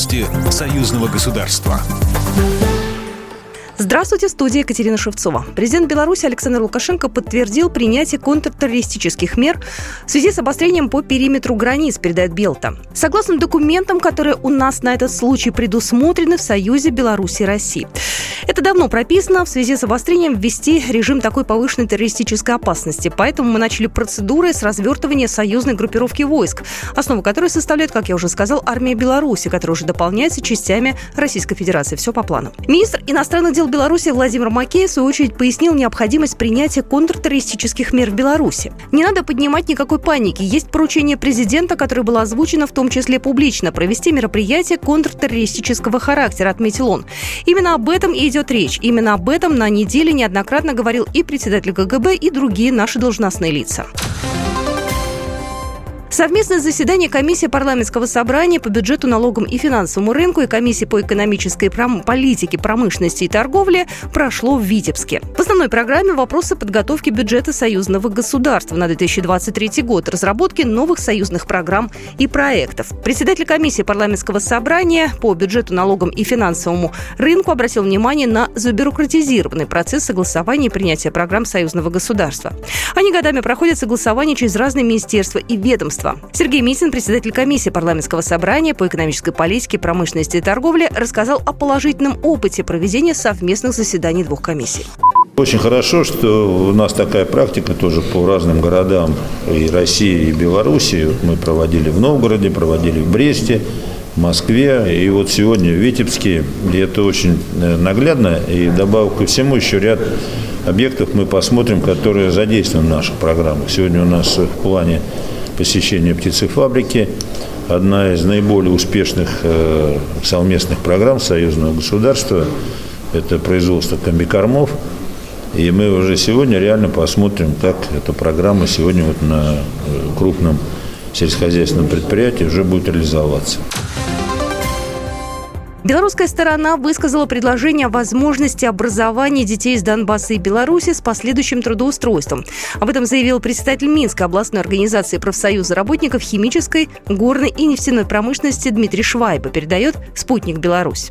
Новости союзного государства. Здравствуйте, студия Екатерина Шевцова. Президент Беларуси Александр Лукашенко подтвердил принятие контртеррористических мер в связи с обострением по периметру границ, передает Белта. Согласно документам, которые у нас на этот случай предусмотрены в Союзе Беларуси и России. Это давно прописано в связи с обострением ввести режим такой повышенной террористической опасности. Поэтому мы начали процедуры с развертывания союзной группировки войск, основу которой составляет, как я уже сказал, армия Беларуси, которая уже дополняется частями Российской Федерации. Все по плану. Министр иностранных дел Беларуси Владимир Макей, в свою очередь, пояснил необходимость принятия контртеррористических мер в Беларуси. Не надо поднимать никакой паники. Есть поручение президента, которое было озвучено в том числе публично, провести мероприятие контртеррористического характера, отметил он. Именно об этом и идет речь. Именно об этом на неделе неоднократно говорил и председатель КГБ, и другие наши должностные лица. Совместное заседание комиссии парламентского собрания по бюджету, налогам и финансовому рынку и комиссии по экономической пром- политике, промышленности и торговле прошло в Витебске. В основной программе вопросы подготовки бюджета союзного государства на 2023 год, разработки новых союзных программ и проектов. Председатель комиссии парламентского собрания по бюджету, налогам и финансовому рынку обратил внимание на забюрократизированный процесс согласования и принятия программ союзного государства. Они годами проходят согласование через разные министерства и ведомства правительства. Сергей Митин, председатель комиссии парламентского собрания по экономической политике, промышленности и торговле, рассказал о положительном опыте проведения совместных заседаний двух комиссий. Очень хорошо, что у нас такая практика тоже по разным городам и России, и Белоруссии. Мы проводили в Новгороде, проводили в Бресте, в Москве, и вот сегодня в Витебске. И это очень э, наглядно. И добавок ко всему еще ряд объектов мы посмотрим, которые задействованы в наших программах. Сегодня у нас в плане посещение птицефабрики. Одна из наиболее успешных э, совместных программ союзного государства – это производство комбикормов. И мы уже сегодня реально посмотрим, как эта программа сегодня вот на э, крупном сельскохозяйственном предприятии уже будет реализоваться. Белорусская сторона высказала предложение о возможности образования детей из Донбасса и Беларуси с последующим трудоустройством. Об этом заявил председатель Минской областной организации профсоюза работников химической, горной и нефтяной промышленности Дмитрий Швайба, передает «Спутник Беларусь».